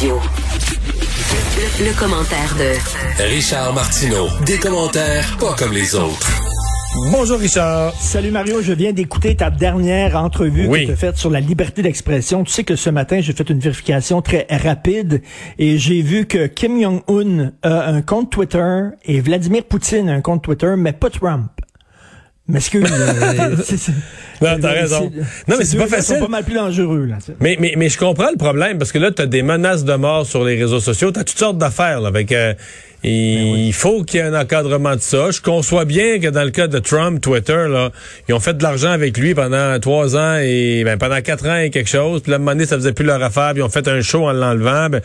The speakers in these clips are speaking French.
Radio. Le, le commentaire de Richard Martineau. Des commentaires pas comme les autres. Bonjour Richard. Salut Mario, je viens d'écouter ta dernière entrevue Oui. que tu as faite sur la liberté d'expression. Tu sais que ce matin, j'ai fait une vérification très rapide et j'ai vu que Kim Jong-un a un compte Twitter et Vladimir Poutine a un compte Twitter, mais pas Trump. M'excuse. euh, Non, t'as raison. Non, mais ces c'est pas facile. pas mal plus dangereux, là. Mais, mais, mais je comprends le problème parce que là, tu as des menaces de mort sur les réseaux sociaux. Tu as toutes sortes d'affaires. là, Avec, euh, il faut qu'il y ait un encadrement de ça. Je conçois bien que dans le cas de Trump, Twitter, là, ils ont fait de l'argent avec lui pendant trois ans et ben, pendant quatre ans et quelque chose. Puis là, à un moment donné, ça faisait plus leur affaire. Puis ils ont fait un show en l'enlevant. Ben,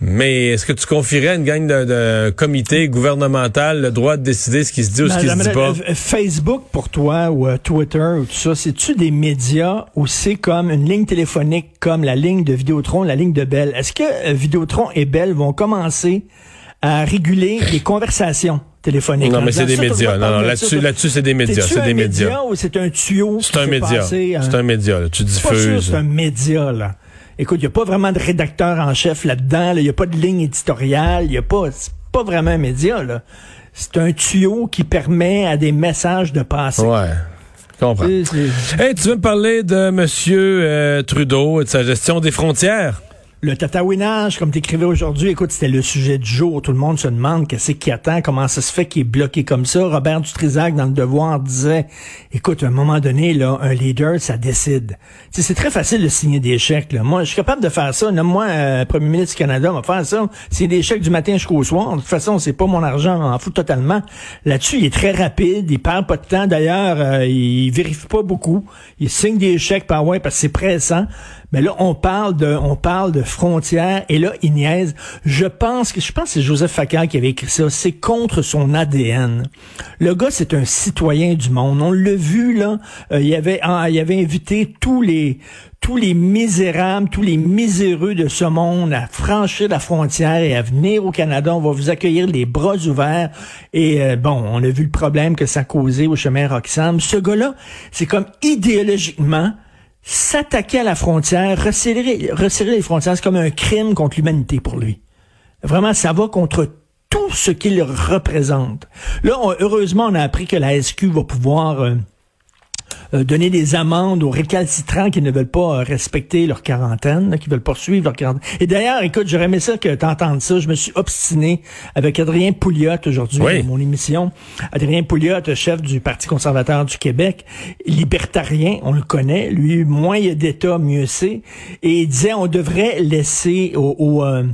mais est-ce que tu confierais à une gang de, de comité gouvernemental le droit de décider ce qui se dit ou ce Mais- qui se dit pas? Facebook pour toi ou euh, Twitter ou tout ça, c'est-tu des médias ou c'est comme une ligne téléphonique comme la ligne de Vidéotron, la ligne de Bell? Est-ce que euh, Vidéotron et Bell vont commencer à réguler les conversations téléphoniques? Non, En mais c'est des ça, médias. Non, non, là-dessus, là-dessus, c'est des médias. C'est un des média médias. ou c'est un tuyau? C'est un média. hein? C'est un média. Tu diffuses. c'est un média, là. Écoute, il n'y a pas vraiment de rédacteur en chef là-dedans, il n'y a pas de ligne éditoriale, il n'y a pas, c'est pas vraiment un média, là. C'est un tuyau qui permet à des messages de passer. Ouais. Je comprends. C'est- c'est- Hey, tu veux me parler de Monsieur euh, Trudeau et de sa gestion des frontières? Le tatouinage, comme t'écrivais aujourd'hui, écoute, c'était le sujet du jour. Tout le monde se demande qu'est-ce qui attend, comment ça se fait qu'il est bloqué comme ça. Robert Dutrisac, dans Le Devoir, disait, écoute, à un moment donné, là, un leader, ça décide. Tu sais, c'est très facile de signer des chèques. Là. Moi, je suis capable de faire ça. Moi, euh, premier ministre du Canada, va faire ça. C'est des chèques du matin jusqu'au soir. De toute façon, c'est pas mon argent, on en fout totalement. Là-dessus, il est très rapide, il perd pas de temps. D'ailleurs, euh, il vérifie pas beaucoup. Il signe des chèques par ouais parce que c'est pressant. Mais là, on parle de, on parle de frontières et là, il niaise. Je pense que, je pense que c'est Joseph Facal qui avait écrit ça. C'est contre son ADN. Le gars, c'est un citoyen du monde. On l'a vu, là. Euh, il avait, il avait invité tous les, tous les misérables, tous les miséreux de ce monde à franchir la frontière et à venir au Canada. On va vous accueillir les bras ouverts. Et euh, bon, on a vu le problème que ça causé au chemin Roxham. Ce gars-là, c'est comme idéologiquement, s'attaquer à la frontière, resserrer, resserrer les frontières, c'est comme un crime contre l'humanité pour lui. Vraiment, ça va contre tout ce qu'il représente. Là, heureusement, on a appris que la SQ va pouvoir euh, euh, donner des amendes aux récalcitrants qui ne veulent pas euh, respecter leur quarantaine, là, qui veulent poursuivre leur quarantaine. Et d'ailleurs, écoute, j'aurais aimé ça que t'entendes ça. Je me suis obstiné avec Adrien Pouliot aujourd'hui Oui. dans mon émission. Adrien Pouliot, chef du Parti conservateur du Québec, libertarien, on le connaît. Lui, moins il y a d'État, mieux c'est. Et il disait, on devrait laisser aux... aux, euh,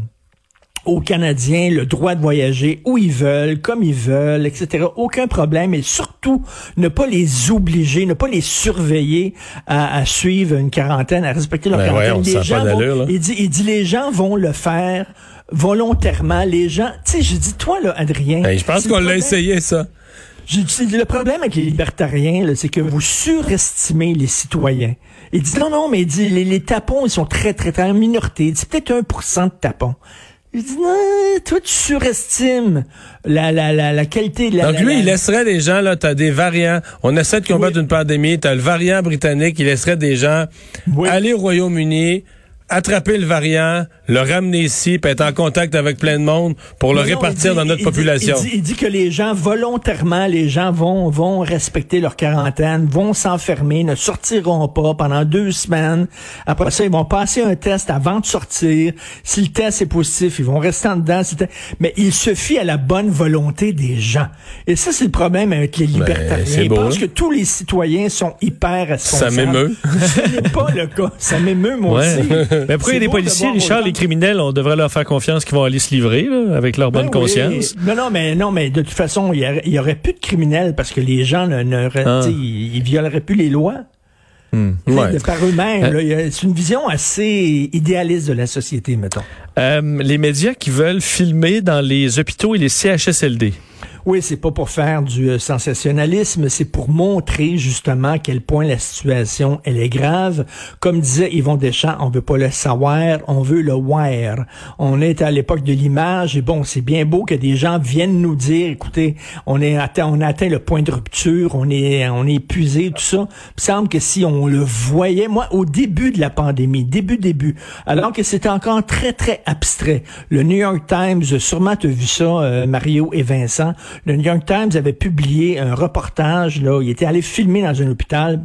aux Canadiens le droit de voyager où ils veulent, comme ils veulent, etc. Aucun problème. Et surtout, ne pas les obliger, ne pas les surveiller à, à suivre une quarantaine, à respecter leur Ben quarantaine. les gens vont- il dit, il dit, les gens vont le faire volontairement. Les gens, tu sais, je dis, toi, là, Adrien. Hey, je pense qu'on l'a essayé, ça. dit, le problème avec les libertariens, c'est que vous surestimez les citoyens. Il dit non, non, mais il dit les, les tapons, ils sont très, très, très en minorité. Il dit c'est peut-être 1% de tapons. Il dit non, toi tu surestimes la, la, la, la qualité de la. Donc la- lui, la- il laisserait des gens, là, t'as des variants. On essaie de combattre Oui. une pandémie, t'as le variant britannique, il laisserait des gens Oui. aller au Royaume-Uni, attraper le variant, le ramener ici, puis être en contact avec plein de monde pour le Non, répartir dit- dans notre il dit- population. Il dit, il dit que les gens, volontairement, les gens vont, vont respecter leur quarantaine, vont s'enfermer, ne sortiront pas pendant deux semaines. Après ça, ils vont passer un test avant de sortir. Si le test est positif, ils vont rester en dedans. Mais il se fie à la bonne volonté des gens. Et ça, c'est le problème avec les libertariens. Ben, Ils beau, pensent hein? que tous les citoyens sont hyper responsables. Ça m'émeut. Ce n'est pas le cas. Ça m'émeut, moi Ouais. aussi. Mais pourquoi il y a des policiers, Richard, les criminels, on devrait leur faire confiance qu'ils vont aller se livrer là, avec leur bonne Ben oui. conscience. Non, non, mais non, mais de toute façon, il y, aurait, il y aurait plus de criminels parce que les gens ne, ne- Ah. ils, ils violeraient plus les lois. Hmm. De par eux-mêmes. Euh, c'est une vision assez idéaliste de la société, mettons. Euh, les médias qui veulent filmer dans les hôpitaux et les CHSLD. Oui, c'est pas pour faire du euh, sensationnalisme, c'est pour montrer justement à quel point la situation elle est grave. Comme disait Yvon Deschamps, on veut pas le savoir, on veut le voir. On est à l'époque de l'image et bon, c'est bien beau que des gens viennent nous dire, écoutez, on est atteint, on a atteint le point de rupture, on est on est épuisé, tout ça. Il semble que si on le voyait, moi, au début de la pandémie, début début, alors que c'était encore très très abstrait. Le New York Times, sûrement tu as vu ça, euh, Mario et Vincent le New York Times avait publié un reportage, là, il était allé filmer dans un hôpital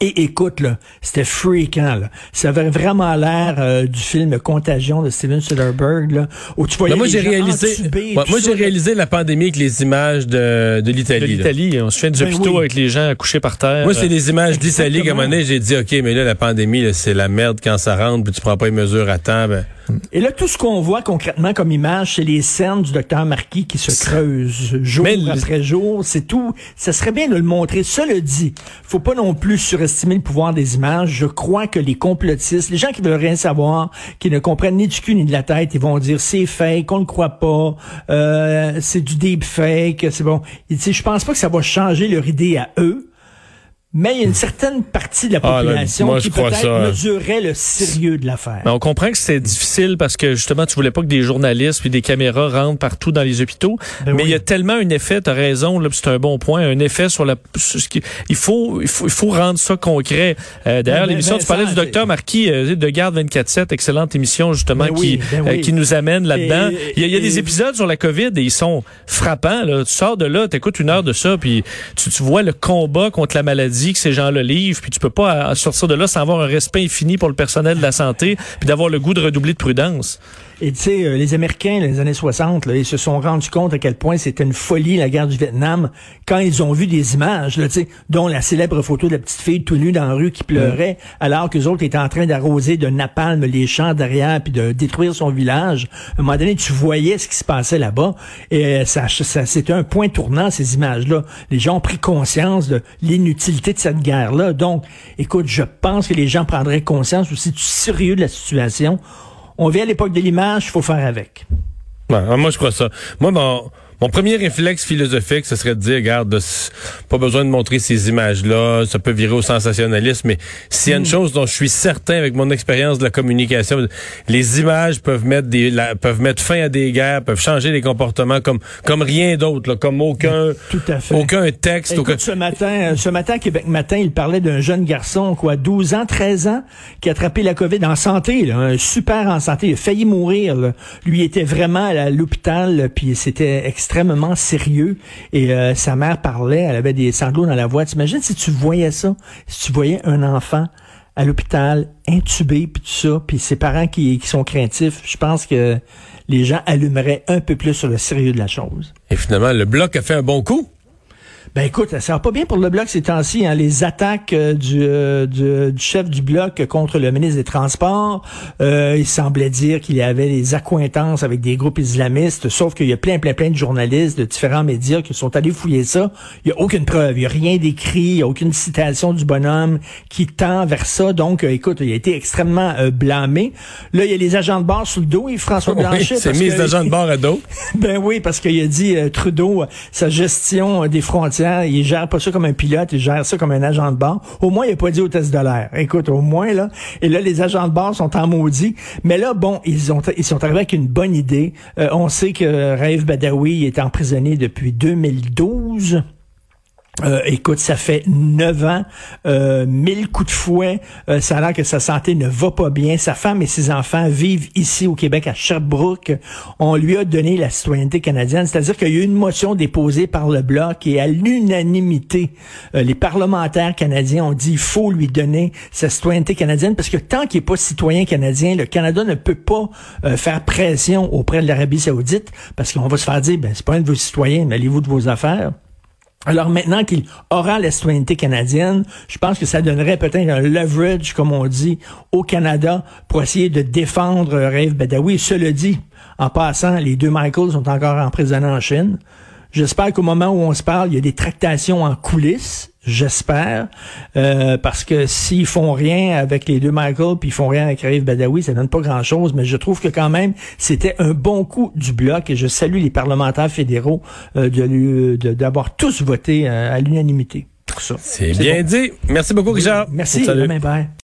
et écoute, là, c'était freakant. Là. Ça avait vraiment l'air euh, du film Contagion de Steven Soderbergh, là, où tu voyais moi, j'ai réalisé, moi, j'ai réalisé la pandémie avec les images de, de l'Italie. De l'Italie, on se fait des ben hôpitaux avec les gens couchés par terre. Moi, c'est des images d'Italie. Comme un moment j'ai dit, OK, mais là, la pandémie, c'est la merde quand ça rentre, puis tu prends pas les mesures à temps. Ben, et là, tout ce qu'on voit concrètement comme image, c'est les scènes du docteur Marquis qui se creusent jour après jour. C'est tout. Ça serait bien de le montrer. Cela dit, faut pas non plus surestimer le pouvoir des images. Je crois que les complotistes, les gens qui veulent rien savoir, qui ne comprennent ni du cul ni de la tête, ils vont dire c'est fake, on ne croit pas, euh, c'est du deep fake, c'est bon. Je pense pas que ça va changer leur idée à eux mais il y a une certaine partie de la ah, population qui peut-être mesurait le sérieux de l'affaire. on comprend que c'est difficile parce que justement, tu voulais pas que des journalistes puis des caméras rentrent partout dans les hôpitaux. Ben mais il y a tellement un effet, tu as raison, là, c'est un bon point, un effet sur la... il, faut, il, faut, il faut rendre ça concret. Euh, D'ailleurs, ben, l'émission, tu parlais du docteur Marquis euh, de Garde 24-7, excellente émission justement qui, euh, qui nous amène là-dedans. Il y, a, des épisodes sur la COVID et ils sont frappants. Là. Tu sors de là, tu écoutes une heure de ça, puis tu, tu vois le combat contre la maladie que ces gens le livrent, puis tu peux pas sortir de là sans avoir un respect infini pour le personnel de la santé, puis d'avoir le goût de redoubler de prudence. Et tu sais, euh, les Américains, les années 60, là, ils se sont rendus compte à quel point c'était une folie, la guerre du Vietnam, quand ils ont vu des images, là, dont la célèbre photo de la petite fille tout nue dans la rue qui pleurait, alors que les autres étaient en train d'arroser de napalm les champs derrière, puis de détruire son village. À un moment donné, tu voyais ce qui se passait là-bas, et euh, ça, ça c'était un point tournant, ces images-là. Les gens ont pris conscience de l'inutilité de cette guerre-là. Donc, écoute, je pense que les gens prendraient conscience aussi du sérieux de la situation on vit à l'époque de l'image, il faut faire avec. moi, je crois ça. Moi, bon, mon premier réflexe philosophique, ce serait de dire, regarde, pas besoin de montrer ces images-là, ça peut virer au sensationnalisme, mais s'il y a une hmm. chose dont je suis certain avec mon expérience de la communication, les images peuvent mettre des, peuvent mettre fin à des guerres, peuvent changer les comportements comme, comme rien d'autre, comme aucun, Tout à fait. aucun texte. Écoute, ce matin, euh, ce matin, Québec Matin, il parlait d'un jeune garçon, quoi, 12 ans, 13 ans, qui a attrapé la COVID en santé, là, un super en santé, il a failli mourir, là. Lui était vraiment à l'hôpital, puis c'était extrêmement sérieux. Et euh, sa mère parlait, elle avait des sanglots dans la voix. T'imagines si tu voyais ça, si tu voyais un enfant à l'hôpital, intubé, puis tout ça, puis ses parents qui, qui sont craintifs, je pense que les gens allumeraient un peu plus sur le sérieux de la chose. Et finalement, le bloc a fait un bon coup. Ben écoute, ça va pas bien pour le bloc ces temps-ci. Hein. Les attaques euh, euh, du, du, chef du bloc contre le ministre des Transports, euh, il semblait dire qu'il y avait des accointances avec des groupes islamistes, sauf qu'il y a plein, plein, plein de journalistes de différents médias qui sont allés fouiller ça. Il y a aucune preuve, il y a rien d'écrit, il y a aucune citation du bonhomme qui tend vers ça. Donc, écoute, il a été extrêmement blâmé. Là, il y a les agents de bord sous le dos et François Blanchet. c'est mise d'agents de bord à dos. ben oui, parce qu'il a dit Trudeau, sa gestion des frontières il gère pas ça comme un pilote, il gère ça comme un agent de bord. Au moins, il a pas dit au test de l'air. Écoute, au moins, là. Et là, les agents de bord sont en maudit. Mais là, bon, ils ont, ils sont arrivés avec une bonne idée. Euh, on sait que Raif Badawi est emprisonné depuis 2012. Euh, écoute, ça fait neuf ans, euh, mille coups de fouet. Euh, ça a l'air que sa santé ne va pas bien. Sa femme et ses enfants vivent ici au Québec, à Sherbrooke. On lui a donné la citoyenneté canadienne. C'est-à-dire qu'il y a eu une motion déposée par le Bloc et à l'unanimité, euh, les parlementaires canadiens ont dit il faut lui donner sa citoyenneté canadienne parce que tant qu'il n'est pas citoyen canadien, le Canada ne peut pas faire pression auprès de l'Arabie saoudite parce qu'on va se faire dire, ben, c'est pas un de vos citoyens, mais allez-vous de vos affaires? Alors maintenant qu'il aura la citoyenneté canadienne, je pense que ça donnerait peut-être un leverage, comme on dit, au Canada pour essayer de défendre Raif Badawi. Cela dit, en passant, les deux Michaels sont encore emprisonnés en Chine. J'espère qu'au moment où on se parle, il y a des tractations en coulisses. J'espère, euh, parce que s'ils font rien avec les deux Michael, puis ils font rien avec Raif Badawi, ça donne pas grand-chose. Mais je trouve que quand même, c'était un bon coup du bloc. Et je salue les parlementaires fédéraux euh, de d'avoir tous voté euh, à l'unanimité. C'est bien dit. Merci beaucoup, Richard. Merci. Salut.